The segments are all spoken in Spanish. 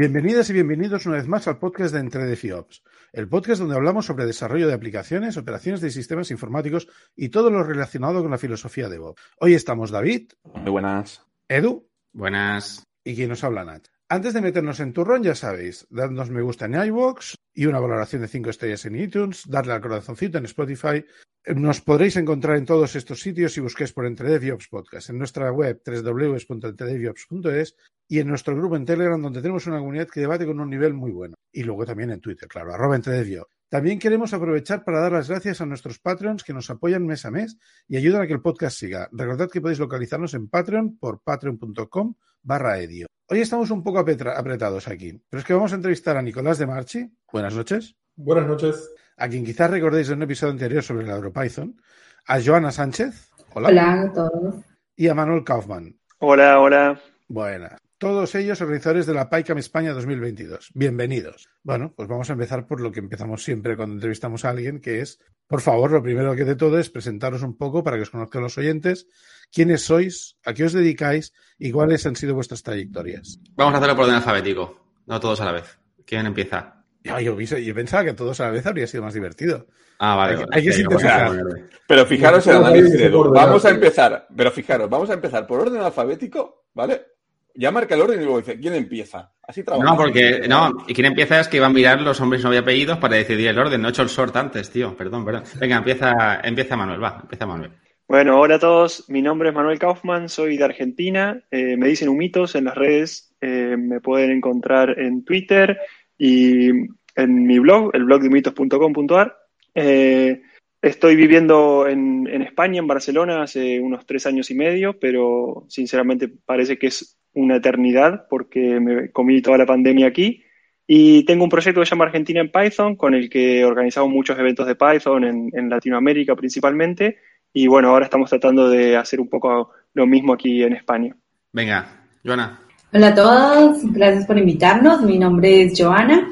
Bienvenidas y bienvenidos una vez más al podcast de Entre de FIOPS, el podcast donde hablamos sobre desarrollo de aplicaciones, operaciones de sistemas informáticos y todo lo relacionado con la filosofía de Bob. Hoy estamos David. Muy buenas. Edu. Buenas. Y quien nos habla, Nat. Antes de meternos en turrón, ya sabéis, dadnos me gusta en iVoox y una valoración de 5 estrellas en iTunes, darle al corazoncito en Spotify. Nos podréis encontrar en todos estos sitios si busquéis por Entre DevOps Podcast, en nuestra web www.entredeviops.es y en nuestro grupo en Telegram, donde tenemos una comunidad que debate con un nivel muy bueno. Y luego también en Twitter, claro, arroba entredeviops. También queremos aprovechar para dar las gracias a nuestros Patreons que nos apoyan mes a mes y ayudan a que el podcast siga. Recordad que podéis localizarnos en Patreon por patreon.com barra edio. Hoy estamos un poco apretados aquí, pero es que vamos a entrevistar a Nicolás de Marchi. Buenas noches. Buenas noches. A quien quizás recordéis de un episodio anterior sobre el EuroPython. A Joana Sánchez. Hola. Hola a todos. Y a Manuel Kaufman. Hola, hola. Buenas. Todos ellos organizadores de la PyCam España 2022. Bienvenidos. Bueno, pues vamos a empezar por lo que empezamos siempre cuando entrevistamos a alguien, que es, por favor, lo primero que de todo es presentaros un poco para que os conozcan los oyentes, quiénes sois, a qué os dedicáis y cuáles han sido vuestras trayectorias. Vamos a hacerlo por orden alfabético, no todos a la vez. ¿Quién empieza? yo, yo, pensaba que todos a la vez habría sido más divertido. Ah, vale. Hay, que sintetizar. Pero fijaros el análisis Vamos a empezar, pero fijaros, vamos a empezar por orden alfabético, ¿vale? Ya marca el orden y luego dice, ¿quién empieza? Así trabaja. No, porque, no, y quién empieza es que iban a mirar los hombres no había apellidos para decidir el orden. No he hecho el sort antes, tío. Perdón, perdón. Venga, empieza, empieza Manuel, va, empieza Manuel. Bueno, hola a todos. Mi nombre es Manuel Kaufman, soy de Argentina. Eh, me dicen humitos en las redes. Eh, me pueden encontrar en Twitter y en mi blog, el blog de humitos.com.ar. Eh, estoy viviendo en, en España, en Barcelona, hace unos tres años y medio, pero sinceramente parece que es una eternidad porque me comí toda la pandemia aquí. Y tengo un proyecto que se llama Argentina en Python, con el que organizamos muchos eventos de Python en, Latinoamérica principalmente. Y bueno, ahora estamos tratando de hacer un poco lo mismo aquí en España. Venga, Joana. Hola a todos, gracias por invitarnos. Mi nombre es Joana.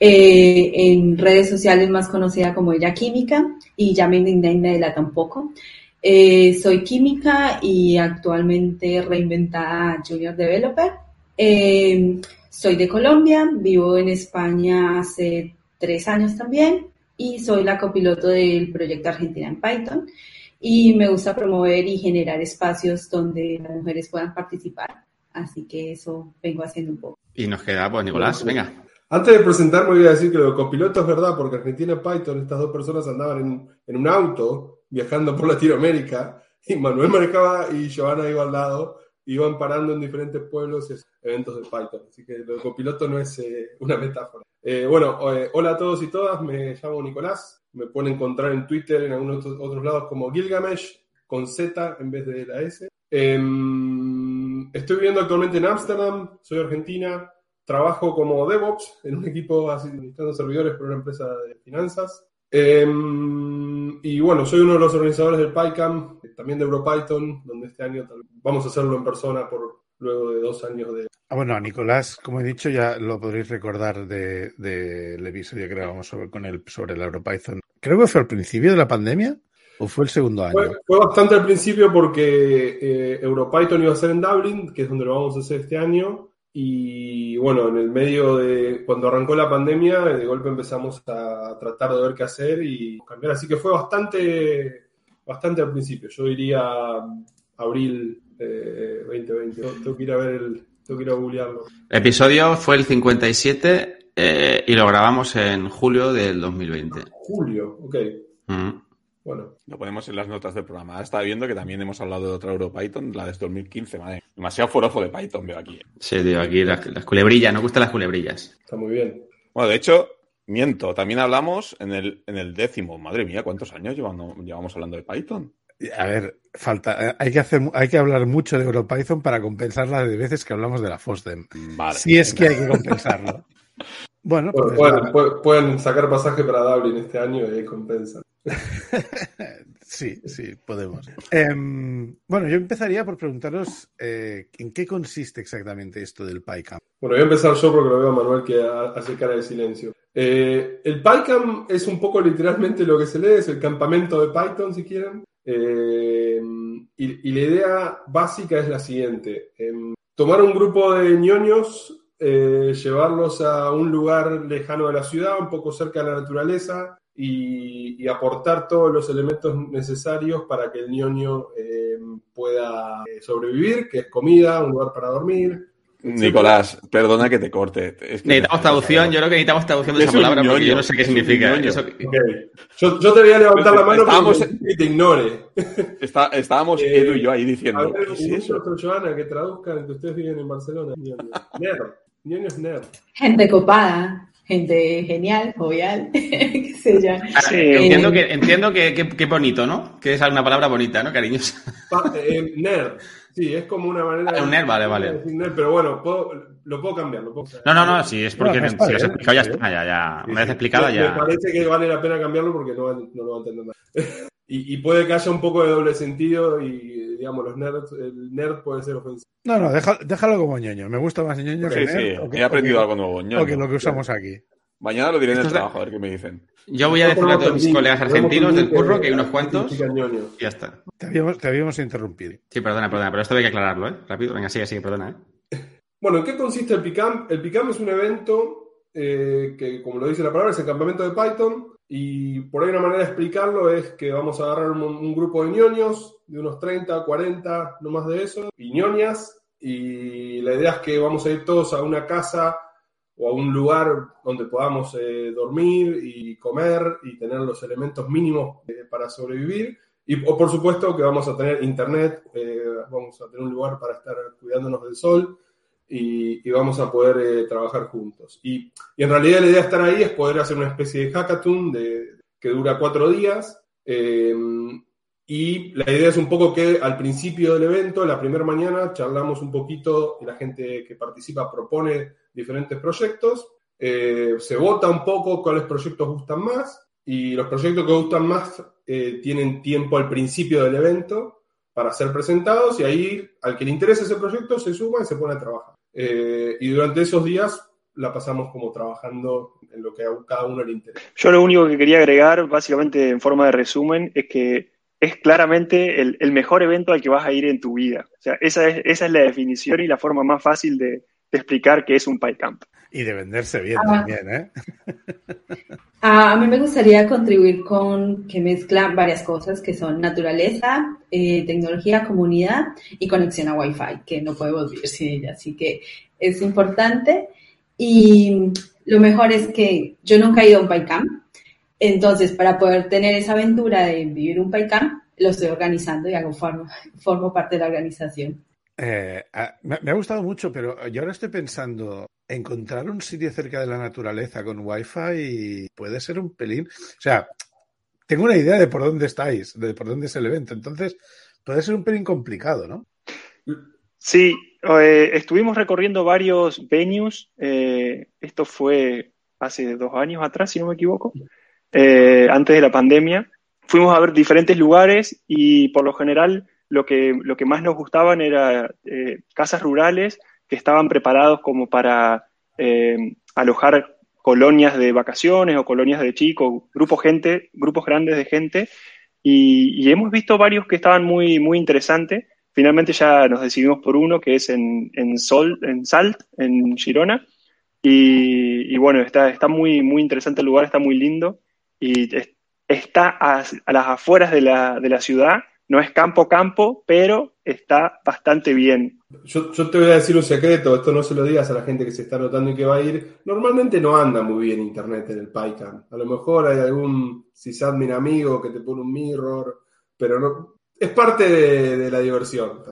Eh, en redes sociales más conocida como ella química y ya me de la tampoco. Eh, soy química y actualmente reinventada Junior Developer. Eh, soy de Colombia, vivo en España hace tres años también y soy la copiloto del proyecto Argentina en Python. Y me gusta promover y generar espacios donde las mujeres puedan participar. Así que eso vengo haciendo un poco. Y nos queda, pues, Nicolás, venga. Antes de presentarme voy a decir que lo de copiloto es verdad, porque Argentina y Python, estas dos personas andaban en, en un auto viajando por Latinoamérica y Manuel manejaba y Joana iba al lado, iban parando en diferentes pueblos y eventos de Python. Así que lo de copiloto no es eh, una metáfora. Eh, bueno, eh, hola a todos y todas, me llamo Nicolás, me pueden encontrar en Twitter, en algunos otros lados como Gilgamesh, con Z en vez de la S. Em, estoy viviendo actualmente en Ámsterdam, soy argentina, trabajo como DevOps en un equipo administrando servidores por una empresa de finanzas. Em, y bueno, soy uno de los organizadores del PyCamp, también de EuroPython, donde este año vamos a hacerlo en persona por luego de dos años de... Ah, bueno, a Nicolás, como he dicho, ya lo podréis recordar del de, episodio que grabamos sobre, con él sobre el EuroPython. Creo que fue al principio de la pandemia o fue el segundo año. Fue, bastante al principio porque eh, EuroPython iba a ser en Dublin, que es donde lo vamos a hacer este año, y bueno, en el medio de cuando arrancó la pandemia, de golpe empezamos a tratar de ver qué hacer y cambiar. Así que fue bastante, bastante al principio. Yo diría abril 2020. Tengo que ir a ver el, tengo que ir a googlearlo. El episodio fue el 57 eh, y lo grabamos en julio del 2020. Julio, ok. Mm. Bueno. Lo ponemos en las notas del programa. Ahora estaba viendo que también hemos hablado de otra EuroPython, la de 2015, madre. Demasiado forofo de Python veo aquí. Sí, tío, aquí las, culebrillas, nos gustan las culebrillas. Está muy bien. Bueno, de hecho, miento, también hablamos en el, en el décimo. Madre mía, ¿cuántos años llevamos, llevamos hablando de Python? A ver, falta, eh, hay que hacer, hay que hablar mucho de EuroPython para compensar las de veces que hablamos de la FOSDEM. Vale. Si es que hay que compensarlo. bueno, pues pueden, pueden, sacar pasaje para Dublin este año y compensan. sí, sí, podemos. Em, bueno, yo empezaría por preguntaros eh, en qué consiste exactamente esto del PyCam. Bueno, voy a empezar yo porque lo veo a Manuel que hace cara de silencio. Eh, el PyCam es un poco literalmente lo que se lee, es el campamento de Python, si quieren. Eh, y, y, la idea básica es la siguiente. Em, tomar un grupo de ñoños eh, llevarlos a un lugar lejano de la ciudad, un poco cerca de la naturaleza y, y aportar todos los elementos necesarios para que el ñoño eh, pueda eh, sobrevivir, que es comida, un lugar para dormir, Nicolás, perdona que te corte. Es que necesitamos traducción, yo creo que necesitamos traducción de esa palabra porque yo no sé qué significa. Eso... Okay. Yo, yo, te voy a levantar la mano estábamos, para que te ignore. Está, estábamos eh, Edu y yo ahí diciendo. A ver, ¿qué es eso? Joana, que traduzcan que ustedes viven en Barcelona. Nerd. Ñoño es nerd. Gente copada, gente genial, jovial, qué sé yo. Sí, entiendo, que, entiendo que, que, que, bonito, ¿no? Que es una palabra bonita, ¿no, cariñosa? Pa, eh, nerd. Sí, es como una manera de. Un nerd, vale, vale. Nerd, pero bueno, puedo, lo puedo cambiar. Lo puedo no, no, no, sí, es porque no, si lo has explicado ya está. Ya, ya. Sí, me has explicado sí, ya. Me parece que vale la pena cambiarlo porque no, no lo va a entender nada. y, y, puede que haya un poco de doble sentido y, digamos, los nerds, el nerd puede ser ofensivo. No, no, déjalo, déjalo como ñoño. Me gusta más ñoño que sí, nerd. Sí, que, he aprendido que, algo nuevo. ñoño. O que lo que usamos aquí. Mañana lo diré en el trabajo, a ver qué me dicen. Yo voy a decirle a todos mis colegas argentinos del curro que hay unos cuantos. Y ya está. Te habíamos, te habíamos interrumpido. Sí, perdona, perdona, pero esto hay que aclararlo, ¿eh? Rápido, venga, sigue, sigue, perdona, ¿eh? Bueno, ¿en qué consiste el PICAM? El PICAM es un evento eh, que, como lo dice la palabra, es el campamento de Python. Y por ahí una manera de explicarlo es que vamos a agarrar un, grupo de ñoños, de unos 30, 40, no más de eso, y ñoñas. Y la idea es que vamos a ir todos a una casa o a un lugar donde podamos eh, dormir y comer y tener los elementos mínimos eh, para sobrevivir. Y o por supuesto que vamos a tener internet, eh, vamos a tener un lugar para estar cuidándonos del sol y, vamos a poder trabajar juntos. Y, en realidad la idea de estar ahí es poder hacer una especie de hackathon que dura cuatro días. Y la idea es un poco que al principio del evento, la primera mañana, charlamos un poquito y la gente que participa propone diferentes proyectos. Eh, se vota un poco cuáles proyectos gustan más y los proyectos que gustan más eh, tienen tiempo al principio del evento para ser presentados y ahí al que le interese ese proyecto se suma y se pone a trabajar. Eh, y durante esos días la pasamos como trabajando en lo que a cada uno le interesa. Yo lo único que quería agregar, básicamente en forma de resumen, es que es claramente el, mejor evento al que vas a ir en tu vida. O sea, esa es, esa es la definición y la forma más fácil de, de explicar qué es un PyCamp. Y de venderse bien ah. también, ¿eh? A mí me gustaría contribuir con que mezclan varias cosas que son naturaleza, eh, tecnología, comunidad y conexión a Wi-Fi, que no podemos vivir sin ella. Así que es importante. Y lo mejor es que yo nunca he ido a un PyCamp, entonces, para poder tener esa aventura de vivir un PyCamp, lo estoy organizando y hago formo, formo parte de la organización. Eh, me, me, ha gustado mucho, pero yo ahora estoy pensando, encontrar un sitio cerca de la naturaleza con Wi-Fi puede ser un pelín. O sea, tengo una idea de por dónde estáis, de por dónde es el evento. Entonces, puede ser un pelín complicado, ¿no? Sí, eh, estuvimos recorriendo varios venues. Eh, esto fue hace dos años atrás, si no me equivoco antes de la pandemia. Fuimos a ver diferentes lugares y por lo general lo que, lo que más nos gustaban era eh, casas rurales que estaban preparados como para eh, alojar colonias de vacaciones o colonias de chicos, grupos gente, grupos grandes de gente. Y, y, hemos visto varios que estaban muy, muy interesantes. Finalmente ya nos decidimos por uno que es en, en, Sol, en Salt, en Girona. Y, y, bueno, está, está muy, muy interesante el lugar, está muy lindo y está a, a las afueras de la, de la, ciudad, no es campo campo, pero está bastante bien. Yo, yo, te voy a decir un secreto, esto no se lo digas a la gente que se está notando y que va a ir. Normalmente no anda muy bien internet en el PyCam. A lo mejor hay algún sysadmin amigo que te pone un mirror, pero no, es parte de, de la diversión.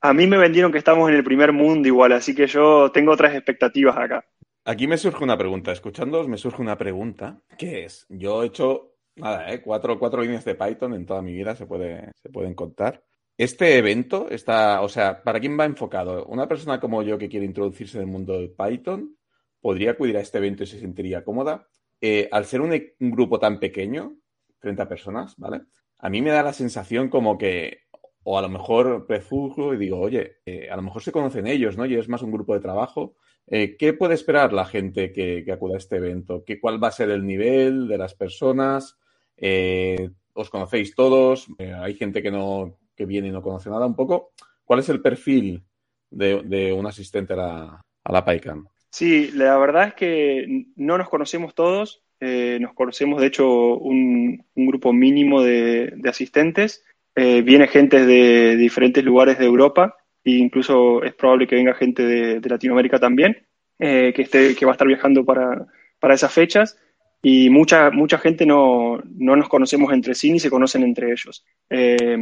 A mí me vendieron que estamos en el primer mundo igual, así que yo tengo otras expectativas acá. Aquí me surge una pregunta, escuchándoos me surge una pregunta, que es, yo he hecho, nada, ¿eh? cuatro, cuatro líneas de Python en toda mi vida, se, puede, se pueden contar. Este evento está, o sea, ¿para quién va enfocado? Una persona como yo que quiere introducirse en el mundo del Python, ¿podría acudir a este evento y se sentiría cómoda? Eh, al ser un, un, grupo tan pequeño, 30 personas, ¿vale? A mí me da la sensación como que, o a lo mejor prejuzgo y digo, oye, eh, a lo mejor se conocen ellos, ¿no? Y es más un grupo de trabajo eh, ¿Qué puede esperar la gente que, que, acuda a este evento? ¿Qué, ¿Cuál va a ser el nivel de las personas? Eh, ¿Os conocéis todos? Eh, ¿Hay gente que, no, que viene y no conoce nada? Un poco, ¿cuál es el perfil de, un asistente a la, a la PyCam? Sí, la verdad es que no nos conocemos todos. Eh, nos conocemos, de hecho, un, grupo mínimo de, asistentes. Viene gente de diferentes lugares de Europa e incluso es probable que venga gente de, Latinoamérica también, que, va a estar viajando para esas fechas. Y mucha, mucha gente no, no, nos conocemos entre sí ni se conocen entre ellos. Eh,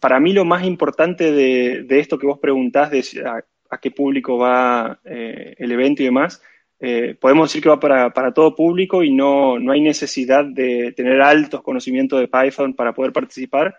para mí lo más importante de, de, esto que vos preguntás, a qué público va eh, el evento y demás, eh, podemos decir que va para, para todo público y no, no, hay necesidad de tener altos conocimientos de Python para poder participar.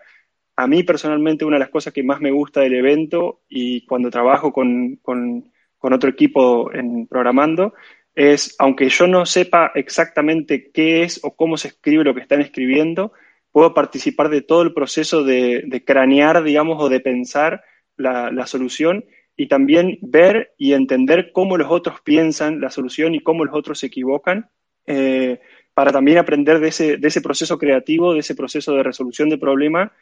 A mí personalmente una de las cosas que más me gusta del evento y cuando trabajo con, con, con otro equipo en programando es, aunque yo no sepa exactamente qué es o cómo se escribe lo que están escribiendo, puedo participar de todo el proceso de, de cranear, digamos, o de pensar la, la, solución y también ver y entender cómo los otros piensan la solución y cómo los otros se equivocan, eh, para también aprender de ese, de ese, proceso creativo, de ese proceso de resolución de problema.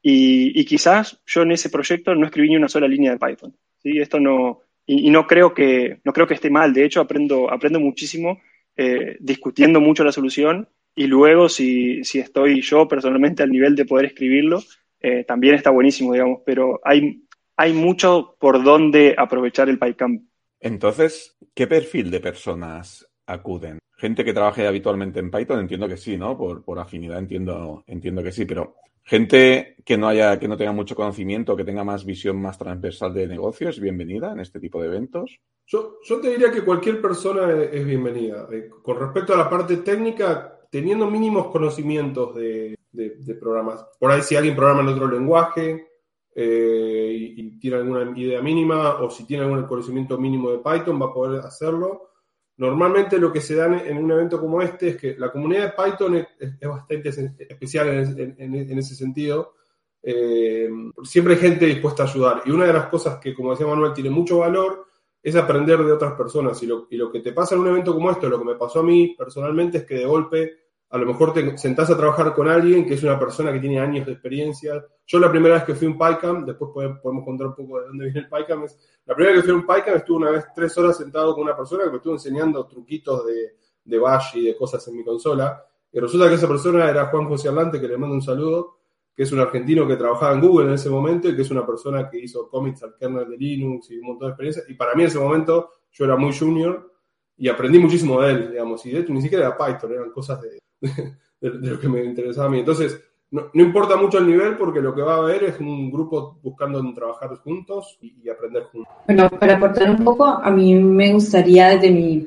Y, y, quizás yo en ese proyecto no escribí ni una sola línea de Python. ¿sí? Esto no, y, no, creo que, no creo que esté mal, de hecho aprendo, aprendo muchísimo eh, discutiendo mucho la solución y luego si, si, estoy yo personalmente al nivel de poder escribirlo, eh, también está buenísimo, digamos, pero hay, hay mucho por dónde aprovechar el PyCamp. Entonces, ¿qué perfil de personas acuden? Gente que trabaje habitualmente en Python, entiendo que sí, ¿no? Por, por afinidad entiendo, entiendo que sí, pero gente que no haya, que no tenga mucho conocimiento, que tenga más visión más transversal de negocios, bienvenida en este tipo de eventos. Yo, te diría que cualquier persona es bienvenida. Eh, con respecto a la parte técnica, teniendo mínimos conocimientos de, programas. Por ahí si alguien programa en otro lenguaje, eh, y, tiene alguna idea mínima o si tiene algún conocimiento mínimo de Python va a poder hacerlo. Normalmente lo que se da en, un evento como este es que la comunidad de Python es, bastante especial en ese sentido. Eh, siempre hay gente dispuesta a ayudar. Y una de las cosas que, como decía Manuel, tiene mucho valor es aprender de otras personas. Y lo, y lo que te pasa en un evento como esto, lo que me pasó a mí personalmente es que de golpe a lo mejor te sentás a trabajar con alguien que es una persona que tiene años de experiencia. Yo la primera vez que fui a un PyCam, después podemos contar un poco de dónde viene el PyCam, es, la primera vez que fui a un PyCam estuve una vez tres horas sentado con una persona que me estuvo enseñando truquitos de, de bash y de cosas en mi consola. Y resulta que esa persona era Juan José Arlante, que le mando un saludo, que es un argentino que trabajaba en Google en ese momento y que es una persona que hizo commits al kernel de Linux y un montón de experiencia. Y para mí en ese momento yo era muy junior y aprendí muchísimo de él, digamos. Y de hecho ni siquiera era Python, eran cosas de, de, lo que me interesaba a mí. Entonces, no, no, importa mucho el nivel porque lo que va a haber es un grupo buscando trabajar juntos y, aprender juntos. Bueno, para aportar un poco, a mí me gustaría desde mi,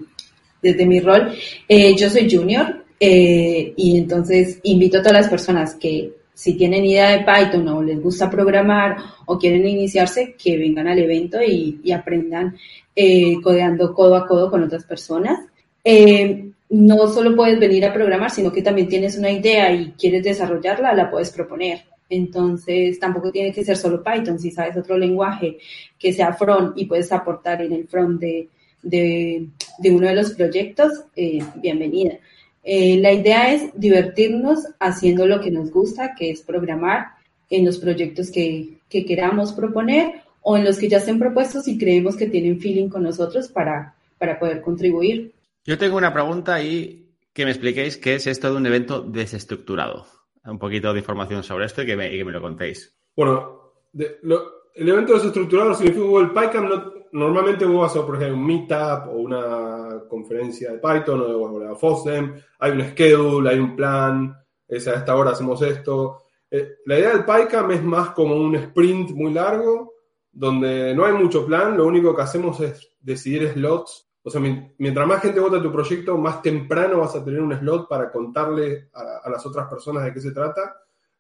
desde mi rol, eh, yo soy junior eh, y entonces invito a todas las personas que si tienen idea de Python o les gusta programar o quieren iniciarse, que vengan al evento y, y aprendan eh, codeando codo a codo con otras personas. Eh, no solo puedes venir a programar, sino que también tienes una idea y quieres desarrollarla, la puedes proponer. Entonces, tampoco tiene que ser solo Python. Si sabes otro lenguaje que sea front y puedes aportar en el front de, de, uno de los proyectos, eh, bienvenida. Eh, la idea es divertirnos haciendo lo que nos gusta, que es programar en los proyectos que, que queramos proponer o en los que ya estén propuestos y creemos que tienen feeling con nosotros para, para poder contribuir. Yo tengo una pregunta y que me expliquéis qué es esto de un evento desestructurado. Un poquito de información sobre esto y que me, lo contéis. Bueno, el evento desestructurado significa que el PyCamp no, normalmente vas a, por ejemplo, un meetup o una conferencia de Python o de, de FOSDEM, hay un schedule, hay un plan, es a esta hora hacemos esto. Eh, la idea del PyCamp es más como un sprint muy largo, donde no hay mucho plan, lo único que hacemos es decidir slots o sea, mientras más gente vota tu proyecto, más temprano vas a tener un slot para contarle a, las otras personas de qué se trata.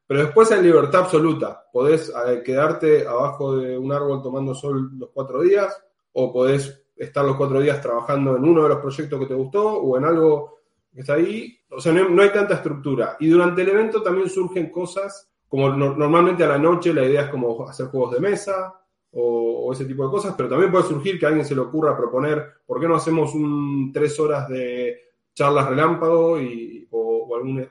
Pero después hay libertad absoluta. Podés eh, quedarte abajo de un árbol tomando sol los cuatro días, o podés estar los cuatro días trabajando en uno de los proyectos que te gustó, o en algo que está ahí. O sea, no, no hay tanta estructura. Y durante el evento también surgen cosas, como no, normalmente a la noche la idea es como hacer juegos de mesa, o, o, ese tipo de cosas, pero también puede surgir que a alguien se le ocurra proponer, ¿por qué no hacemos un tres horas de charlas relámpago y, o, o alguna,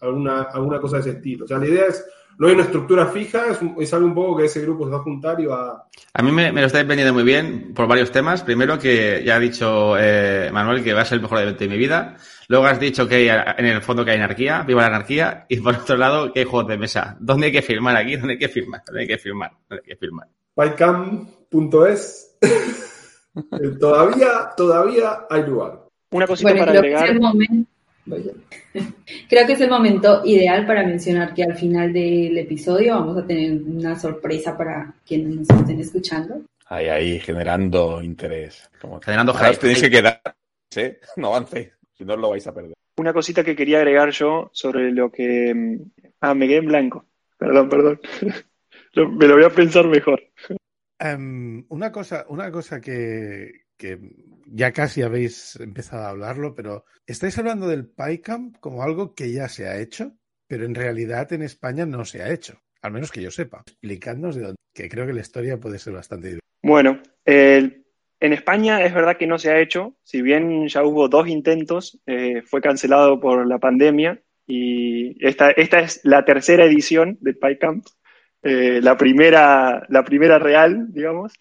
alguna, alguna cosa de ese estilo. O sea, la idea es, no hay una estructura fija, es, es algo un poco que ese grupo se va a juntar y va... A mí me, me lo estáis vendiendo muy bien por varios temas. Primero que ya ha dicho eh, Manuel que va a ser el mejor evento de mi vida. Luego has dicho que hay, en el fondo que hay anarquía, viva la anarquía. Y por otro lado que hay juegos de mesa. ¿Dónde hay que firmar aquí? ¿Dónde hay que firmar? ¿Dónde hay que firmar? ¿Dónde hay que firmar? Pycam.es Eh, todavía, todavía hay lugar. Una cosita Bueno, para creo que, es agregar. momento, creo que es el momento ideal para mencionar que al final del episodio vamos a tener una sorpresa para quienes nos estén escuchando. Ahí, ahí, generando interés. Como... Generando Ahora os hype. tenéis que quedar, ¿eh? No avancéis, si no os lo vais a perder. Una cosita que quería agregar yo sobre lo que... mm, Ah, me quedé en blanco. Perdón, perdón. Me lo voy a pensar mejor. Em, una cosa, una cosa que, que ya casi habéis empezado a hablarlo, pero estáis hablando del PyCamp como algo que ya se ha hecho, pero en realidad en España no se ha hecho, al menos que yo sepa. Explicadnos de dónde, que creo que la historia puede ser bastante divertida. Bueno, el- en España es verdad que no se ha hecho, si bien ya hubo dos intentos, eh, fue cancelado por la pandemia y esta, esta es la tercera edición del PyCamp, eh, la primera, la primera real, digamos,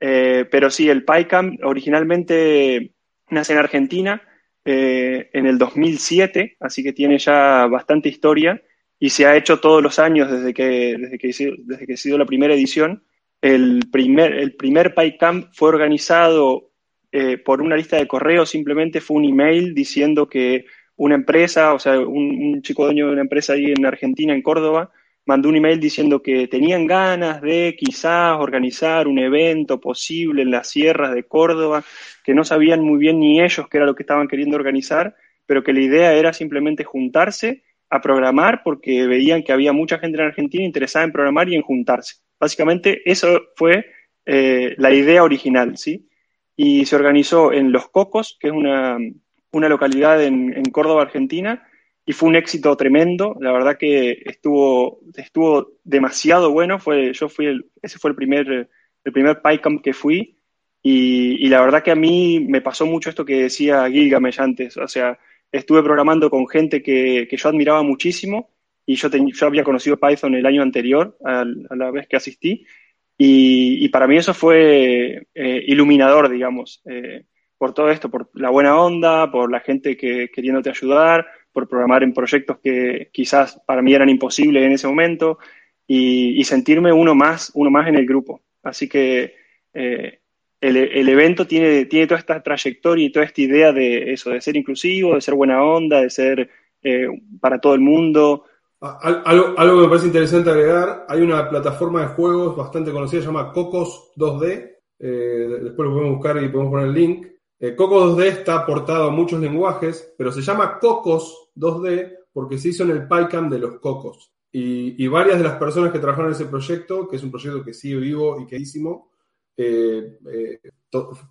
Eh, pero sí, el PyCamp originalmente nace en Argentina en el 2007, así que tiene ya bastante historia y se ha hecho todos los años desde que, desde que, desde que ha sido la primera edición. El primer, el primer PyCamp fue organizado eh, por una lista de correos, simplemente fue un email diciendo que una empresa, o sea, un, un chico dueño de una empresa ahí en Argentina, en Córdoba, mandó un email diciendo que tenían ganas de quizás organizar un evento posible en las sierras de Córdoba, que no sabían muy bien ni ellos qué era lo que estaban queriendo organizar, pero que la idea era simplemente juntarse a programar porque veían que había mucha gente en Argentina interesada en programar y en juntarse. Básicamente eso fue eh, la idea original, ¿sí? Y se organizó en Los Cocos, que es una, una localidad en, Córdoba, Argentina, y fue un éxito tremendo. La verdad que estuvo, estuvo demasiado bueno. Fue, yo fui el, ese fue el primer, el primer PyCamp que fui. Y, y la verdad que a mí me pasó mucho esto que decía Gilgamesh antes. O sea, estuve programando con gente que, que yo admiraba muchísimo y yo, ten- yo había conocido Python el año anterior, al- a la vez que asistí, y, y para mí eso fue eh, iluminador, digamos, eh, por todo esto, por la buena onda, por la gente que queriéndote ayudar, por programar en proyectos que quizás para mí eran imposibles en ese momento, y, y sentirme uno más, uno más en el grupo. Así que eh, el, el evento tiene, tiene toda esta trayectoria y toda esta idea de eso, de ser inclusivo, de ser buena onda, de ser eh, para todo el mundo. A- al- Algo, algo que me parece interesante agregar, hay una plataforma de juegos bastante conocida, se llama Cocos 2D, eh, después lo podemos buscar y podemos poner el link. Eh, Cocos 2D está aportado a muchos lenguajes, pero se llama Cocos 2D porque se hizo en el PyCamp de los Cocos. Y, y varias de las personas que trabajaron en ese proyecto, que es un proyecto que sigue vivo y queridísimo, eh, eh,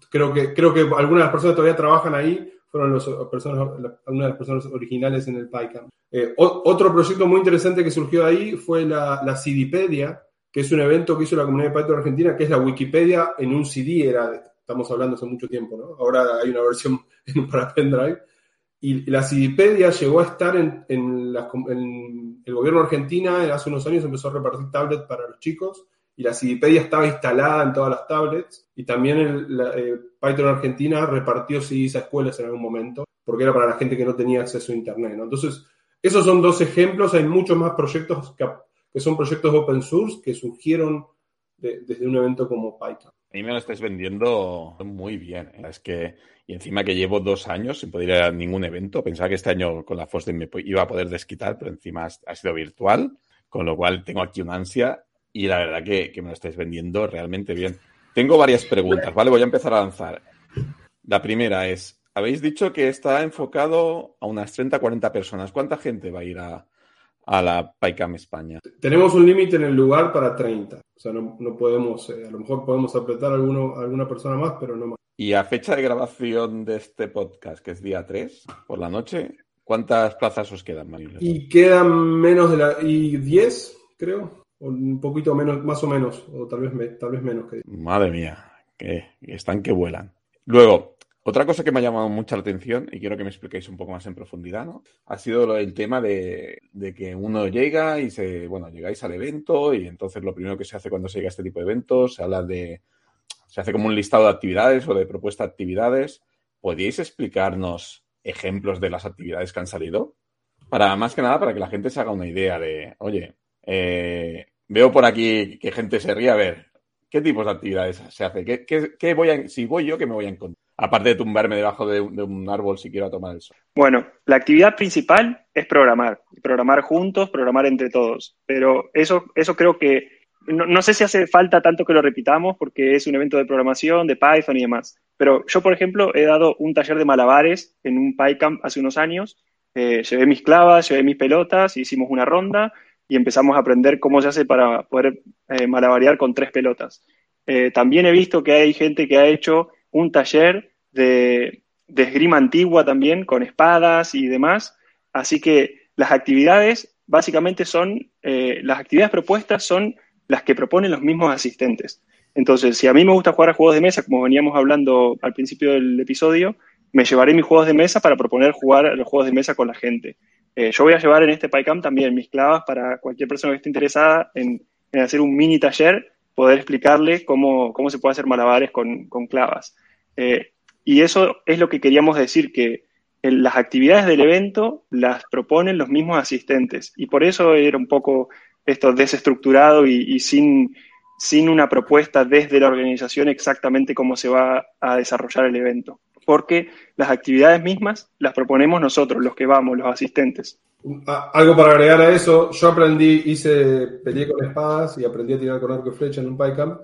creo, que, creo que algunas de las personas que todavía trabajan ahí fueron los, personas, la- algunas de las personas originales en el PyCamp. Eh, otro proyecto muy interesante que surgió ahí fue la, la CDpedia, que es un evento que hizo la comunidad de Python Argentina, que es la Wikipedia en un CD, era, estamos hablando hace mucho tiempo, ¿no? Ahora hay una versión para pendrive. Y la CDpedia llegó a estar en, en la- en el gobierno argentina, hace unos años empezó a repartir tablets para los chicos, y la CDpedia estaba instalada en todas las tablets, y también el, eh, Python Argentina repartió CDs a escuelas en algún momento, porque era para la gente que no tenía acceso a Internet. Entonces, esos son dos ejemplos, hay muchos más proyectos que, son proyectos open source que surgieron de- desde un evento como Python. A mí me lo estáis vendiendo muy bien. ¿eh? Es que, y encima que llevo dos años sin poder ir a ningún evento, pensaba que este año con la FOSDEM me iba a poder desquitar, pero encima ha sido virtual, con lo cual tengo aquí una ansia y la verdad que, que me lo estáis vendiendo realmente bien. Tengo varias preguntas, ¿vale? Voy a empezar a lanzar. La primera es, habéis dicho que está enfocado a unas 30-40 personas. ¿Cuánta gente va a ir a, a la PyCam España? Tenemos un límite en el lugar para 30, o sea, no, no podemos, eh, a lo mejor podemos apretar a alguno, a alguna persona más, pero no más. Y a fecha de grabación de este podcast, que es día 3, por la noche, ¿cuántas plazas os quedan, Manuel? Y quedan menos de la... y 10, creo, un poquito menos, más o menos, o tal vez, tal vez menos que Madre mía, que están que vuelan. Luego, Otra cosa que me ha llamado mucha la atención y quiero que me expliquéis un poco más en profundidad, ¿no? Ha sido el tema de, que uno llega y se, bueno, llegáis al evento y entonces lo primero que se hace cuando se llega a este tipo de eventos, se habla de, se hace como un listado de actividades o de propuesta de actividades. ¿Podríais explicarnos ejemplos de las actividades que han salido? Para, más que nada, para que la gente se haga una idea de, oye, eh, veo por aquí que gente se ríe, a ver, ¿qué tipos de actividades se hace? ¿Qué, voy a, si voy yo, qué me voy a encontrar? Aparte de tumbarme debajo de, un árbol si quiero tomar el sol. Bueno, la actividad principal es programar. Programar juntos, programar entre todos. Pero eso, eso creo que no, sé si hace falta tanto que lo repitamos porque es un evento de programación, de Python y demás. Pero yo, por ejemplo, he dado un taller de malabares en un PyCamp hace unos años. Eh, llevé mis clavas, llevé mis pelotas, hicimos una ronda y empezamos a aprender cómo se hace para poder eh, malabarear con tres pelotas. Eh, también he visto que hay gente que ha hecho un taller de, esgrima antigua también, con espadas y demás. Así que las actividades básicamente son, eh, las actividades propuestas son las que proponen los mismos asistentes. Entonces, si a mí me gusta jugar a juegos de mesa, como veníamos hablando al principio del episodio, me llevaré mis juegos de mesa para proponer jugar los juegos de mesa con la gente. Eh, yo voy a llevar en este PyCamp también mis clavas para cualquier persona que esté interesada en, hacer un mini taller, poder explicarle cómo, cómo se puede hacer malabares con, clavas. Eh, y eso es lo que queríamos decir, que las actividades del evento las proponen los mismos asistentes. Y por eso era un poco esto desestructurado y, sin, sin una propuesta desde la organización exactamente cómo se va a desarrollar el evento. Porque las actividades mismas las proponemos nosotros, los que vamos, los asistentes. Algo para agregar a eso, yo aprendí, hice, peleé con espadas y aprendí a tirar con arco y flecha en un PyCamp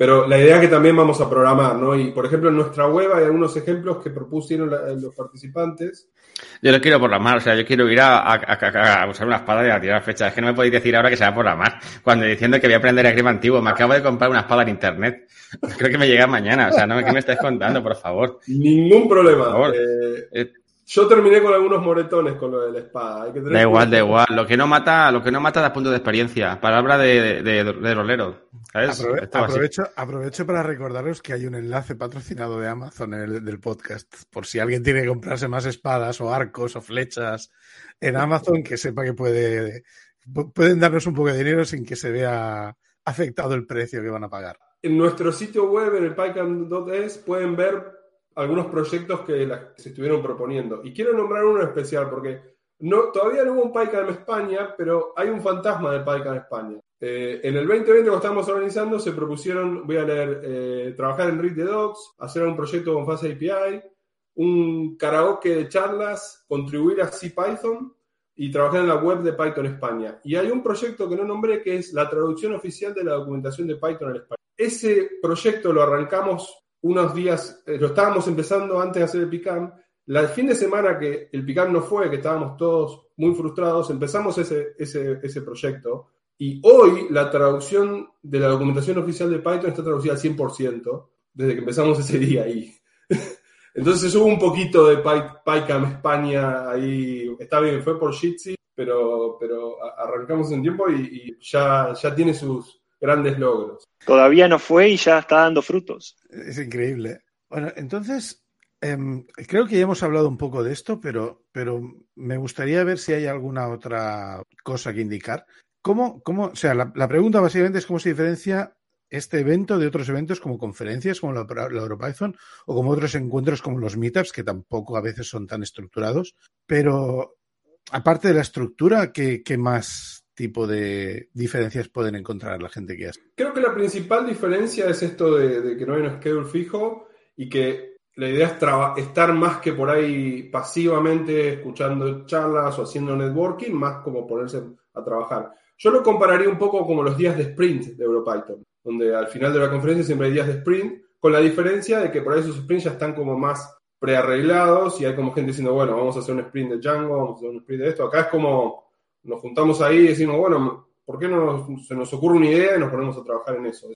pero la idea es que también vamos a programar, ¿no? Y por ejemplo, en nuestra web hay algunos ejemplos que propusieron los participantes. Yo lo quiero programar, o sea, yo quiero ir a, usar una espada y a tirar flechas. Es que no me podéis decir ahora que se va a programar. Cuando diciendo que voy a aprender a esgrima antiguo, me acabo de comprar una espada en internet. Creo que me llega mañana, o sea, no ¿qué me estáis contando, por favor? Ningún problema. Eh, eh, yo terminé con algunos moretones con lo de la espada. da igual, da igual. Lo que no mata, lo que no mata da punto de experiencia. Palabra de, de, de rolero. aprovecho, aprovecho para recordaros que hay un enlace patrocinado de Amazon en el del podcast. Por si alguien tiene que comprarse más espadas o arcos o flechas en Amazon, que sepa que puede pueden darnos un poco de dinero sin que se vea afectado el precio que van a pagar. En nuestro sitio web, en el pycam.es, pueden ver algunos proyectos que se estuvieron proponiendo. Y quiero nombrar uno especial porque no, todavía no hubo un PyCam España, pero hay un fantasma del PyCam España. Eh, en el 2020 que estamos organizando se propusieron, voy a leer, eh, trabajar en Read the Dogs, hacer un proyecto con Fast API, un karaoke de charlas, contribuir a CPython y trabajar en la web de Python España. Y hay un proyecto que no nombré que es la traducción oficial de la documentación de Python en España. Ese proyecto lo arrancamos unos días, eh, lo estábamos empezando antes de hacer el PICAM. La, el fin de semana que el PICAM no fue, que estábamos todos muy frustrados, empezamos ese, ese, ese proyecto. Y hoy la traducción de la documentación oficial de Python está traducida al 100% desde que empezamos ese día ahí. Entonces hubo un poquito de PyCam España ahí. Está bien, fue por Jitsi, pero, pero arrancamos en tiempo y, y ya, ya tiene sus, grandes logros. Todavía no fue y ya está dando frutos. Es increíble. Bueno, entonces, em, creo que ya hemos hablado un poco de esto, pero, pero me gustaría ver si hay alguna otra cosa que indicar. ¿Cómo, cómo, o sea, la, pregunta básicamente es cómo se diferencia este evento de otros eventos como conferencias como la, la, EuroPython o como otros encuentros como los meetups, que tampoco a veces son tan estructurados. Pero aparte de la estructura, ¿qué, qué más tipo de diferencias pueden encontrar la gente que hace? Creo que la principal diferencia es esto de, que no hay un schedule fijo y que la idea es estar más que por ahí pasivamente escuchando charlas o haciendo networking, más como ponerse a trabajar. Yo lo compararía un poco como los días de sprint de EuroPython, donde al final de la conferencia siempre hay días de sprint, con la diferencia de que por ahí esos sprints ya están como más prearreglados y hay como gente diciendo, bueno, vamos a hacer un sprint de Django, vamos a hacer un sprint de esto. Acá es como nos juntamos ahí y decimos, bueno, ¿por qué no se nos ocurre una idea y nos ponemos a trabajar en eso?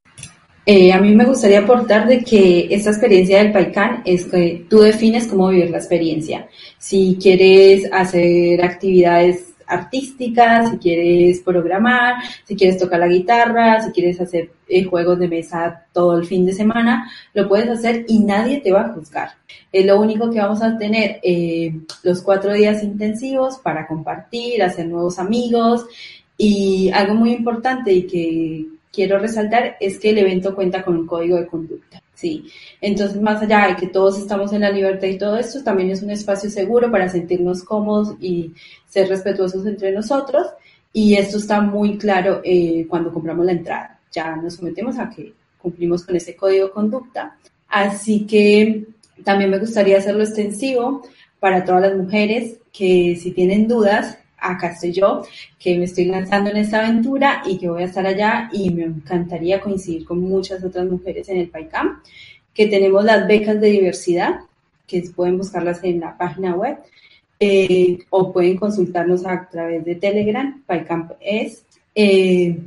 Eh, a mí me gustaría aportar de que esta experiencia del PyCan es que tú defines cómo vivir la experiencia. Si quieres hacer actividades artística, si quieres programar, si quieres tocar la guitarra, si quieres hacer eh, juegos de mesa todo el fin de semana, lo puedes hacer y nadie te va a juzgar. Es lo único que vamos a tener eh, los cuatro días intensivos para compartir, hacer nuevos amigos y algo muy importante y que quiero resaltar es que el evento cuenta con un código de conducta. Sí, entonces más allá de que todos estamos en la libertad y todo esto, también es un espacio seguro para sentirnos cómodos y ser respetuosos entre nosotros. Y esto está muy claro eh, cuando compramos la entrada. Ya nos sometemos a que cumplimos con ese código de conducta. Así que también me gustaría hacerlo extensivo para todas las mujeres que si tienen dudas, acá estoy yo, que me estoy lanzando en esta aventura y que voy a estar allá y me encantaría coincidir con muchas otras mujeres en el PAICAM, que tenemos las becas de diversidad, que pueden buscarlas en la página web eh, o pueden consultarnos a través de Telegram, PAICAM es. Eh,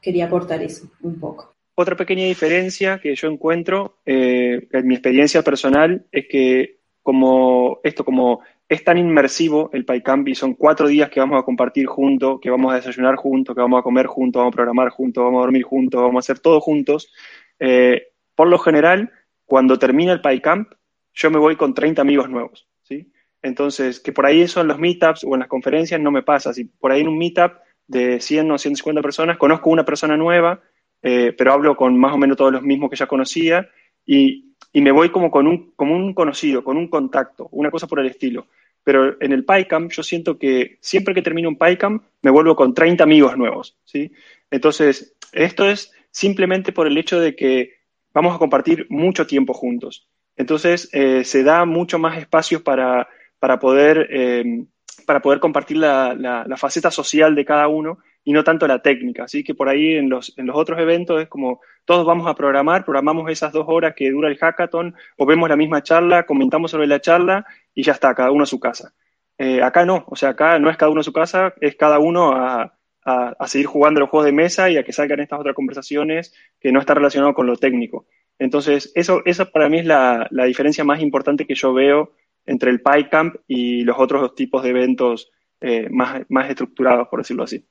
quería aportar eso un poco. Otra pequeña diferencia que yo encuentro eh, en mi experiencia personal es que como esto, como es tan inmersivo el PyCamp y son cuatro días que vamos a compartir juntos, que vamos a desayunar juntos, que vamos a comer juntos, vamos a programar juntos, vamos a dormir juntos, vamos a hacer todo juntos. Eh, por lo general, cuando termina el PyCamp, yo me voy con 30 amigos nuevos, ¿sí? Entonces, que por ahí eso en los meetups o en las conferencias no me pasa. Si por ahí en un meetup de 100 o 150 personas conozco una persona nueva, eh, pero hablo con más o menos todos los mismos que ya conocía y y me voy como con un, como un conocido, con un contacto, una cosa por el estilo. Pero en el PyCamp yo siento que siempre que termino un PyCamp me vuelvo con 30 amigos nuevos, ¿sí? Entonces, esto es simplemente por el hecho de que vamos a compartir mucho tiempo juntos. Entonces, eh, se da mucho más espacio para, para poder, eh, para poder compartir la, la, faceta social de cada uno y no tanto la técnica. Así que por ahí en los, en los otros eventos es como todos vamos a programar, programamos esas dos horas que dura el hackathon o vemos la misma charla, comentamos sobre la charla y ya está, cada uno a su casa. Eh, acá no, o sea, acá no es cada uno a su casa, es cada uno a, a, seguir jugando los juegos de mesa y a que salgan estas otras conversaciones que no están relacionadas con lo técnico. Entonces, eso, eso para mí es la, la diferencia más importante que yo veo entre el PyCamp y los otros tipos de eventos eh, más, más estructurados, por decirlo así.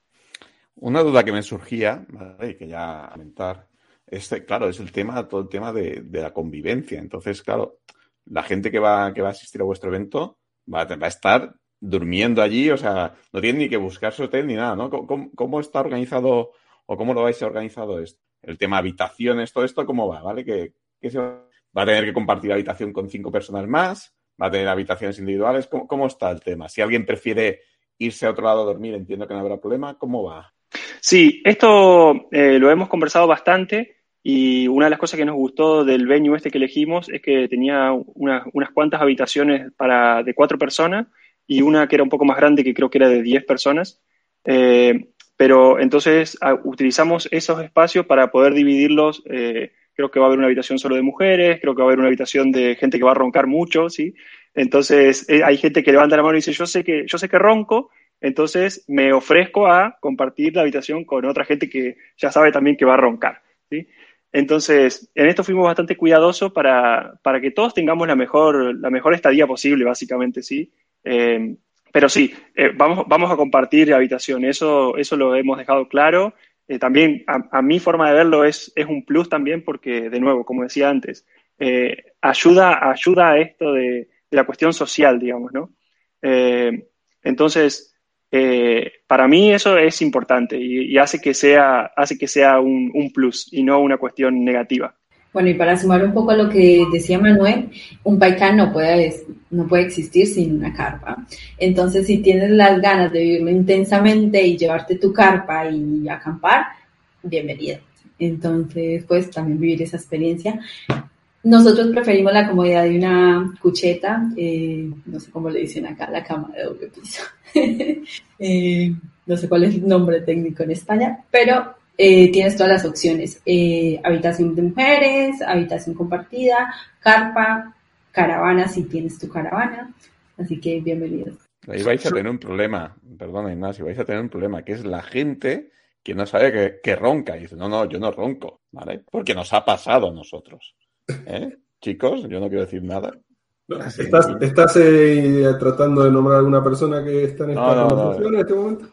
Una duda que me surgía, y que ya comentar, este, claro, es el tema, todo el tema de, la convivencia. Entonces, claro, la gente que va, que va a asistir a vuestro evento va a, va estar durmiendo allí, o sea, no tiene ni que buscar su hotel ni nada, ¿no? ¿Cómo, está organizado o cómo lo vais a organizado esto? El tema habitaciones, todo esto, ¿cómo va? ¿Vale? Que, se va a tener que compartir habitación con cinco personas más, va a tener habitaciones individuales, ¿cómo, cómo está el tema? Si alguien prefiere irse a otro lado a dormir, entiendo que no habrá problema, ¿cómo va? Sí, esto eh, lo hemos conversado bastante y una de las cosas que nos gustó del venue este que elegimos es que tenía unas cuantas habitaciones para, de cuatro personas y una que era un poco más grande que creo que era de diez personas. Eh, pero entonces ah, utilizamos esos espacios para poder dividirlos. Eh, creo que va a haber una habitación solo de mujeres, creo que va a haber una habitación de gente que va a roncar mucho, ¿sí? Entonces hay gente que levanta la mano y dice, yo sé que, yo sé que ronco, entonces me ofrezco a compartir la habitación con otra gente que ya sabe también que va a roncar. ¿sí? Entonces, en esto fuimos bastante cuidadosos para, para que todos tengamos la mejor, la mejor estadía posible, básicamente, ¿sí? Eh, pero sí, eh, vamos, vamos a compartir la habitación, eso, eso lo hemos dejado claro. Eh, también, a, mi forma de verlo, es, es un plus también porque, de nuevo, como decía antes, ayuda, ayuda a esto de, de, la cuestión social, digamos, ¿no? entonces, eh, para mí eso es importante y, hace que sea, hace que sea un, plus y no una cuestión negativa. Bueno, y para sumar un poco a lo que decía Manuel, un paicán no puede, no puede existir sin una carpa. Entonces, si tienes las ganas de vivirlo intensamente y llevarte tu carpa y acampar, bienvenido. Entonces, pues también vivir esa experiencia. Nosotros preferimos la comodidad de una cucheta, eh, no sé cómo le dicen acá, la cama de doble piso. Eh, no sé cuál es el nombre técnico en España, pero eh, tienes todas las opciones. habitación de mujeres, habitación compartida, carpa, caravana si tienes tu caravana. Así que bienvenidos. Ahí vais a tener un problema, perdona Ignacio, vais a tener un problema, que es la gente que no sabe que, ronca. Y dice, no, no, yo no ronco, ¿vale? Porque nos ha pasado a nosotros. ¿Eh? Chicos, yo no quiero decir nada. No. ¿Estás, estás eh, tratando de nombrar a alguna persona que está en esta No, no, en este momento?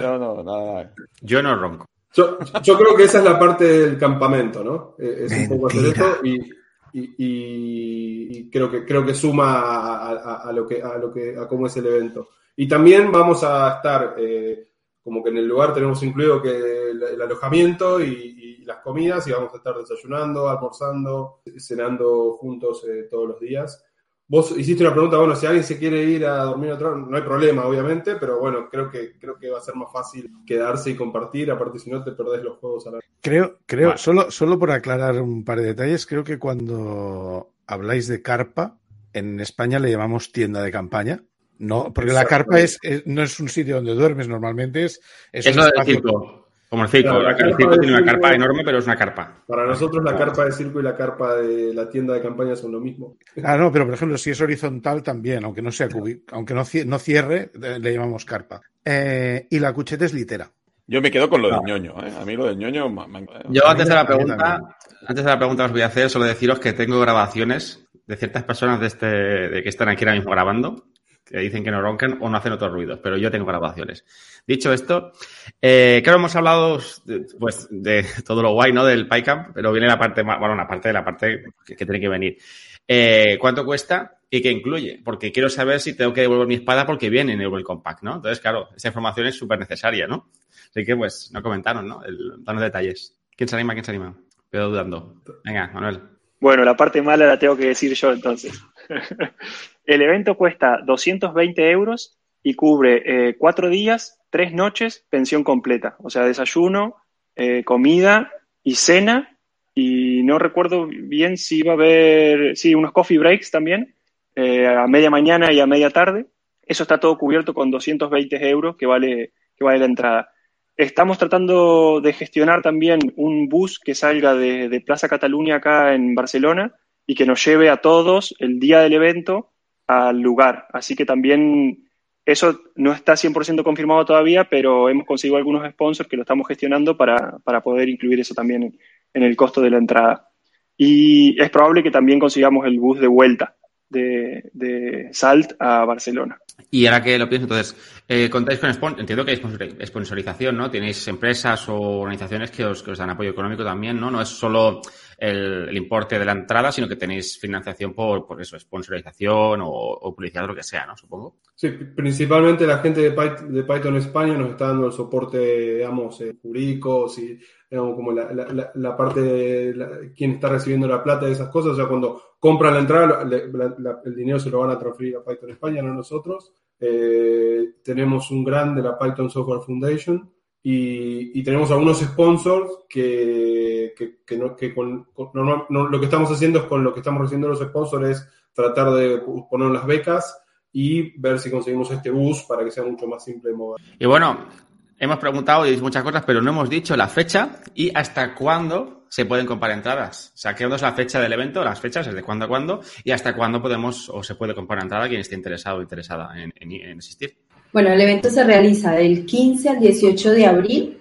No, no, nada. Yo no ronco. Yo, yo creo que esa es la parte del campamento, ¿no? Eh, Es un poco hacer eso y, y- y- y creo que creo que suma a, a- a lo que a lo que a cómo es el evento. Y también vamos a estar eh, como que en el lugar tenemos incluido que el, el alojamiento y, y las comidas y vamos a estar desayunando, almorzando, cenando juntos eh, todos los días. Vos hiciste una pregunta, bueno, si alguien se quiere ir a dormir a otro, no hay problema, obviamente, pero bueno, creo que, creo que va a ser más fácil quedarse y compartir, aparte si no te perdés los juegos a la Creo, creo, Vale. solo, solo por aclarar un par de detalles, creo que cuando habláis de carpa, en España le llamamos tienda de campaña. No, porque la carpa es, es- no es un sitio donde duermes normalmente, es, es Es un espacio- circo. Como el circo. Claro, la el circo tiene una carpa enorme, pero es una carpa. Para nosotros la carpa de circo y la carpa de la tienda de campaña son lo mismo. Ah, no, pero por ejemplo, si es horizontal también, aunque no sea cubi- aunque no, cie- no cierre, eh, le llamamos carpa. Eh, y la cucheta es litera. Yo me quedo con lo del ñoño, ¿eh? A mí lo del ñoño... me- me- Yo antes de la pregunta, antes de la pregunta que os voy a hacer, solo deciros que tengo grabaciones de ciertas personas de este, de que están aquí ahora mismo grabando, que dicen que no roncan o no hacen otros ruidos, pero yo tengo grabaciones. Dicho esto, eh, claro, hemos hablado de, pues, de todo lo guay, ¿no? Del PyCamp, pero viene la parte bueno, una parte de la parte que, tiene que venir. Eh, ¿Cuánto cuesta y qué incluye? Porque quiero saber si tengo que devolver mi espada porque viene en el Welcome Pack, ¿no? Entonces, claro, esa información es súper necesaria, ¿no? Así que, pues, no comentaron, ¿no? El, danos detalles. ¿Quién se anima? ¿Quién se anima? Quedo dudando. Venga, Manuel. Bueno, la parte mala la tengo que decir yo entonces. El evento cuesta 220 euros y cubre eh, cuatro días, tres noches, pensión completa. O sea, desayuno, eh, comida y cena. Y no recuerdo bien si iba a haber, sí, unos coffee breaks también, eh, a media mañana y a media tarde. Eso está todo cubierto con 220 euros que vale, que vale la entrada. Estamos tratando de gestionar también un bus que salga de, de Plaza Cataluña acá en Barcelona y que nos lleve a todos el día del evento al lugar. Así que también eso no está 100% confirmado todavía, pero hemos conseguido algunos sponsors que lo estamos gestionando para, para poder incluir eso también en, el costo de la entrada. Y es probable que también consigamos el bus de vuelta de, de Salt a Barcelona. Y ahora que lo pienso, entonces, eh, contáis con spon- entiendo que hay sponsor- sponsorización, ¿no? Tenéis empresas o organizaciones que os, que os dan apoyo económico también, ¿no? No es solo el, importe de la entrada, sino que tenéis financiación por, por eso, sponsorización o, o publicidad lo que sea, ¿no? Supongo. Sí, principalmente la gente de Python, España nos está dando el soporte, digamos, eh, jurídicos y, digamos, como la, parte de la- está recibiendo la plata de esas cosas. O sea, cuando compran la entrada, el dinero se lo van a transferir a Python España, no a nosotros. Eh, tenemos un grant de la Python Software Foundation y, tenemos algunos sponsors que, que, que no- que con- no- lo que estamos haciendo es con lo que estamos recibiendo los sponsors es tratar de poner las becas y ver si conseguimos este bus para que sea mucho más simple de mover. Y bueno, hemos preguntado y muchas cosas, pero no hemos dicho la fecha y hasta cuándo se pueden comprar entradas. O sea, ¿qué es la fecha del evento? Las fechas, desde cuándo a cuándo y hasta cuándo podemos o se puede comprar entrada quien esté interesado o interesada en, en, en asistir. Bueno, el evento se realiza del 15 al 18 de abril.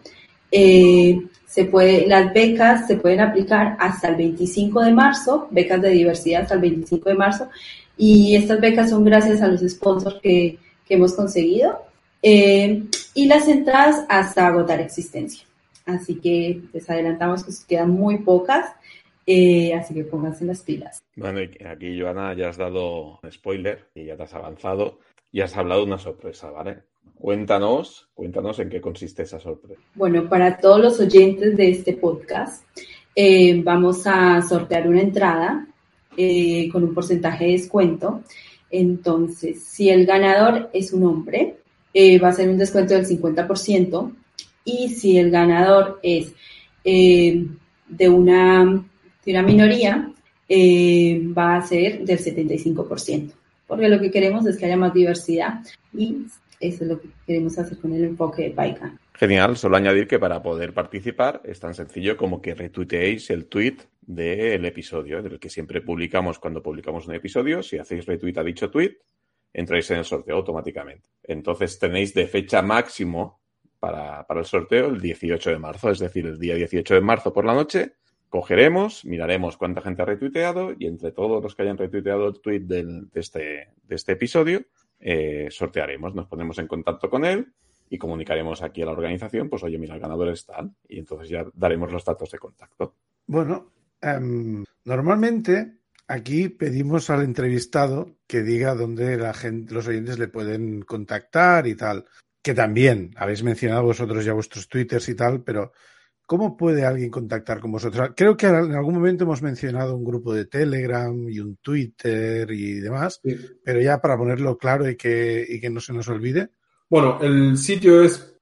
Eh, se puede, las becas se pueden aplicar hasta el 25 de marzo, becas de diversidad hasta el 25 de marzo, y estas becas son gracias a los sponsors que, que hemos conseguido, eh, y las entradas hasta agotar existencia. Así que les adelantamos que quedan muy pocas, eh, así que pónganse las pilas. Bueno, aquí, Joana, ya has dado spoiler y ya te has avanzado y has hablado de una sorpresa, ¿vale? Cuéntanos, cuéntanos en qué consiste esa sorpresa. Bueno, para todos los oyentes de este podcast, eh, vamos a sortear una entrada eh, con un porcentaje de descuento. Entonces, si el ganador es un hombre, eh, va a ser un descuento del 50%. Y si el ganador es de, una, de una minoría, va a ser del 75%. Porque lo que queremos es que haya más diversidad y eso es lo que queremos hacer con el enfoque de PyCon. Genial, solo añadir que para poder participar es tan sencillo como que retuiteéis el tweet del episodio, del que siempre publicamos cuando publicamos un episodio. Si hacéis retweet a dicho tweet, entráis en el sorteo automáticamente. Entonces tenéis de fecha máximo para, para el sorteo el 18 de marzo, es decir, el día 18 de marzo por la noche, cogeremos, miraremos cuánta gente ha retuiteado y entre todos los que hayan retuiteado el tweet de, este, de este episodio, eh, sortearemos, nos ponemos en contacto con él y comunicaremos aquí a la organización, pues oye, mira, el ganador es y entonces ya daremos los datos de contacto. Bueno, em, normalmente aquí pedimos al entrevistado que diga dónde la gente, los oyentes le pueden contactar y tal. Que también habéis mencionado vosotros ya vuestros twitters y tal, pero ¿cómo puede alguien contactar con vosotros? Creo que en algún momento hemos mencionado un grupo de Telegram y un Twitter y demás, Sí. pero ya para ponerlo claro y que, y que no se nos olvide. Bueno, el sitio es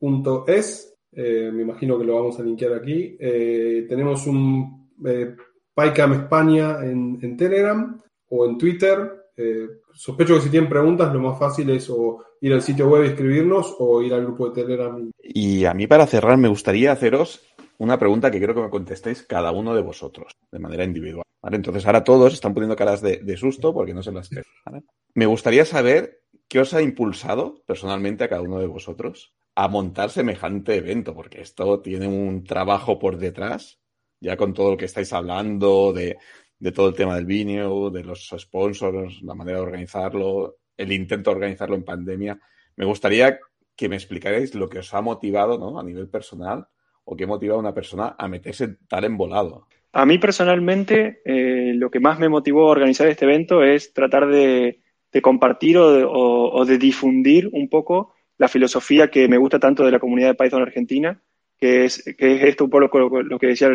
pycam.es. Eh, me imagino que lo vamos a linkear aquí. Eh, tenemos un eh, PyCam España en, en Telegram o en Twitter. Eh, sospecho que si tienen preguntas, lo más fácil es o ir al sitio web y escribirnos o ir al grupo de Telegram. Y a mí, para cerrar, me gustaría haceros una pregunta que quiero que me contestéis cada uno de vosotros, de manera individual. Entonces, ahora todos están poniendo caras de, susto porque no se las. ¿vale? Me gustaría saber qué os ha impulsado personalmente a cada uno de vosotros a montar semejante evento, porque esto tiene un trabajo por detrás, ya con todo lo que estáis hablando, de, de todo el tema del Vimeo, de los sponsors, la manera de organizarlo, el intento de organizarlo en pandemia. Me gustaría que me explicarais lo que os ha motivado ¿no? a nivel personal o qué motiva a una persona a meterse tal embolado. A mí personalmente, eh, lo que más me motivó a organizar este evento es tratar de, compartir o de, difundir un poco la filosofía que me gusta tanto de la comunidad de Python argentina, que es, que es esto un poco lo, que decía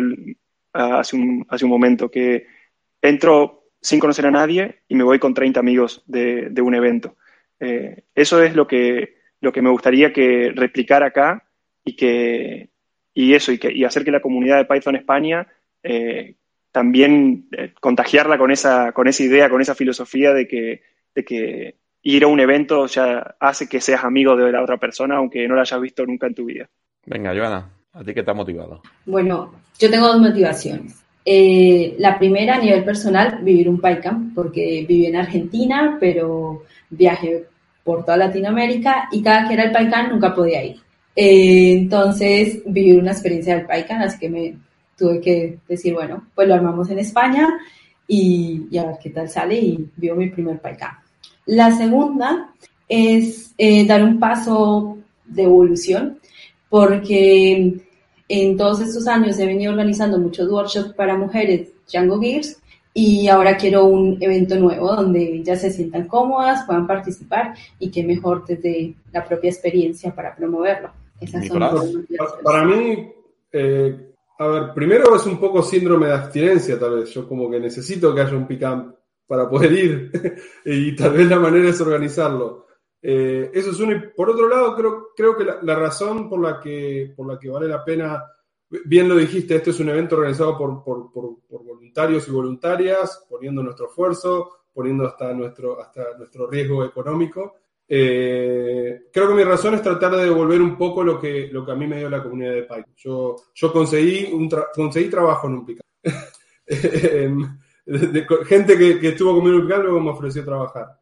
hace, un, hace un momento, que entro sin conocer a nadie y me voy con 30 amigos de, de un evento. Eh, eso es lo que, lo que me gustaría que replicar acá y que y eso y, que, y hacer que la comunidad de Python España eh, también eh, contagiarla con esa, con esa idea, con esa filosofía de que, de que ir a un evento ya hace que seas amigo de la otra persona, aunque no la hayas visto nunca en tu vida. Venga, Joana, ¿a ti qué te ha motivado? Bueno, yo tengo dos motivaciones. Eh, la primera, a nivel personal, vivir un PyCamp, porque viví en Argentina, pero viajé por toda Latinoamérica y cada que era el PyCamp nunca podía ir. Eh, entonces, vivir una experiencia del PyCamp, así que me tuve que decir, bueno, pues lo armamos en España y, y a ver qué tal sale y vivo mi primer PyCamp. La segunda es eh, dar un paso de evolución, porque en todos estos años he venido organizando muchos workshops para mujeres Django Gears y ahora quiero un evento nuevo donde ellas se sientan cómodas, puedan participar y que mejor desde la propia experiencia para promoverlo. Esas son Nicolás. mis Para, para mí, eh, a ver, primero es un poco síndrome de abstinencia, tal vez. Yo como que necesito que haya un picamp para poder ir y tal vez la manera es organizarlo. Eh, eso es uno. Y por otro lado, creo, creo que la, la razón por la que, por la que vale la pena, bien lo dijiste, este es un evento organizado por, por, por, por voluntarios y voluntarias, poniendo nuestro esfuerzo, poniendo hasta nuestro, hasta nuestro riesgo económico. Eh, creo que mi razón es tratar de devolver un poco lo que, lo que a mí me dio la comunidad de Python. Yo, yo conseguí, un tra- conseguí trabajo en un de- de- gente que, que estuvo conmigo en un pickup luego me ofreció trabajar.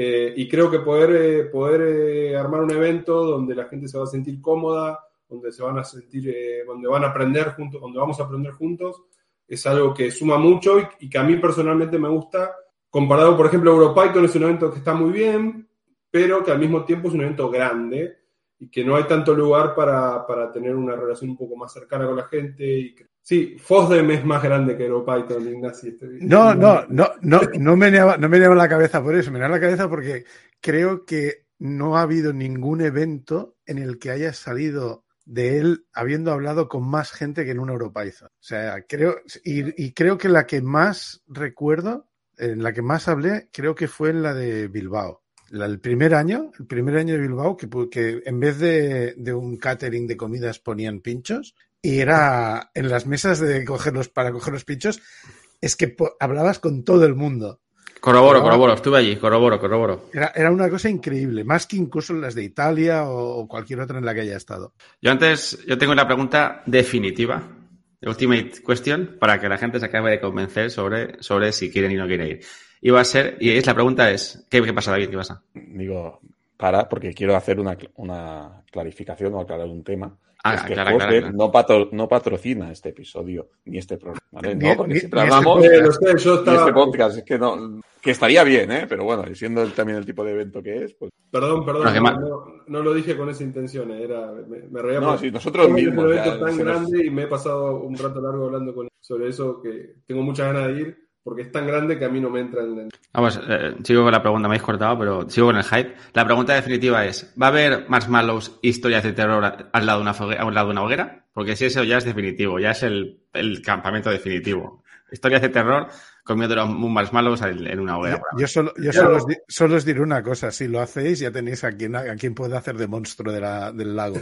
Eh, y creo que poder, eh, poder eh, armar un evento donde la gente se va a sentir cómoda, donde se van a sentir, donde van a aprender juntos, donde vamos a aprender juntos, es algo que suma mucho y, y que a mí personalmente me gusta. Comparado, por ejemplo, EuroPython es un evento que está muy bien, pero que al mismo tiempo es un evento grande y que no hay tanto lugar para, para tener una relación un poco más cercana con la gente. Y que- sí, FOSDEM es más grande que EuroPython, Ignacio. No, no, no, no, no me meneaba, no me la cabeza por eso, me meneaba la cabeza porque creo que no ha habido ningún evento en el que haya salido de él habiendo hablado con más gente que en un EuroPython. O sea, creo, y, y creo que la que más recuerdo, en la que más hablé, creo que fue en la de Bilbao. La- el primer año, el primer año de Bilbao, que, que en vez de, de un catering de comidas ponían pinchos, y era en las mesas de coger los, para coger los pinchos, es que po- hablabas con todo el mundo. Corroboro, corroboro, estuve allí, corroboro, corroboro. Era, era una cosa increíble, más que incluso en las de Italia o, cualquier otra en la que haya estado. Yo antes, yo tengo una pregunta definitiva, ultimate question, para que la gente se acabe de convencer sobre, sobre si quieren ir o no quieren ir. Y va a ser, y es la pregunta es, ¿qué, qué pasa David? ¿Qué pasa? Digo, para, porque quiero hacer una, una clarificación o aclarar un tema. Ah, es que claro, Foster claro, claro. No, patro- no patrocina este episodio ni este programa. ¿vale? Ni- no, porque ni- siempre ni este hablamos Eh, estaba... este podcast es que no que estaría bien, ¿eh? Pero bueno, siendo el- también el tipo de evento que es, pues Perdón, perdón, no, no lo dije con esa intención, eh, era, me, me reía no, si nosotros es un mismos ya evento tan nos- grande y me he pasado un rato largo hablando con él sobre eso que tengo muchas ganas de ir porque es tan grande que a mí no me entra en el... Vamos, eh, sigo con la pregunta, me habéis cortado, pero sigo con el hype. La pregunta definitiva es, ¿va a haber Marshmallows historias de terror al lado de una, al lado de una hoguera? Porque si eso ya es definitivo, ya es el, el campamento definitivo. Historias de terror comiendo un marshmallows en en una hoguera. Yo, yo solo, yo solo os, di- solo os diré una cosa, si lo hacéis ya tenéis a quien, a quien puede hacer de monstruo de la- del lago.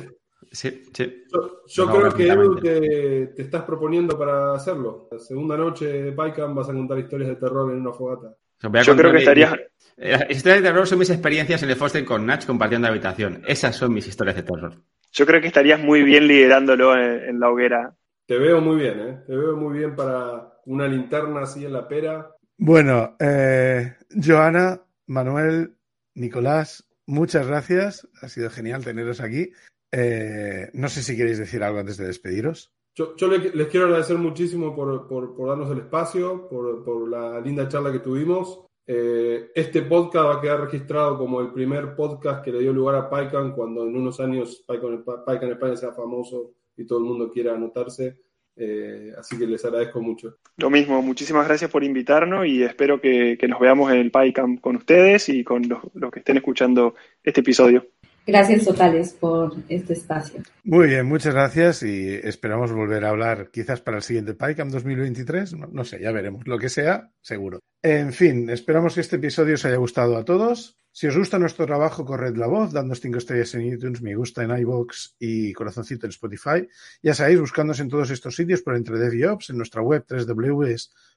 Sí, sí. Yo, yo No, creo que Edu te, te estás proponiendo para hacerlo. La segunda noche de PyCam vas a contar historias de terror en una fogata. Yo creo que estarías, Eh, Las historias de terror son mis experiencias en el Foster con Natch compartiendo habitación. Esas son mis historias de terror. yo creo que estarías muy bien liderándolo en, en la hoguera. Te veo muy bien, ¿eh? Te veo muy bien para una linterna así en la pera. Bueno, eh, Joana, Manuel, Nicolás, muchas gracias. Ha sido genial teneros aquí. Eh, no sé si queréis decir algo antes de despediros. Yo, yo le- les quiero agradecer muchísimo por, por- por darnos el espacio, por, por la linda charla que tuvimos. Eh, este podcast va a quedar registrado como el primer podcast que le dio lugar a PyCon cuando en unos años PyCon, PyCon España sea famoso y todo el mundo quiera anotarse. Eh, así que les agradezco mucho. Lo mismo, muchísimas gracias por invitarnos y espero que, que nos veamos en el PyCamp con ustedes y con los, los que estén escuchando este episodio. Gracias totales por este espacio. Muy bien, muchas gracias y esperamos volver a hablar quizás para el siguiente PyCam 2023. No, no sé, ya veremos. Lo que sea, seguro. En fin, esperamos que este episodio os haya gustado a todos. Si os gusta nuestro trabajo, corred la voz, dándonos 5 estrellas en iTunes, me gusta en iVoox y corazoncito en Spotify. Ya sabéis, buscándonos en todos estos sitios por Entre Dev en nuestra web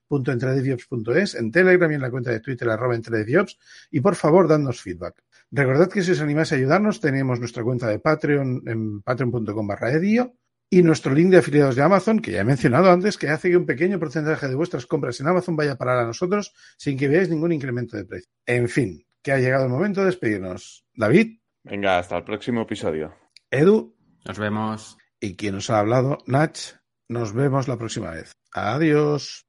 www.entredeviops.es, en Telegram y en la cuenta de Twitter arroba entredeviops y por favor, dadnos feedback. Recordad que si os animáis a ayudarnos, tenemos nuestra cuenta de Patreon en patreon.com barra edio y nuestro link de afiliados de Amazon, que ya he mencionado antes, que hace que un pequeño porcentaje de vuestras compras en Amazon vaya a parar a nosotros sin que veáis ningún incremento de precio. En fin, que ha llegado el momento de despedirnos. David, Venga, hasta el próximo episodio. Edu Nos vemos. y quien os ha hablado, Nach. Nos vemos la próxima vez. Adiós.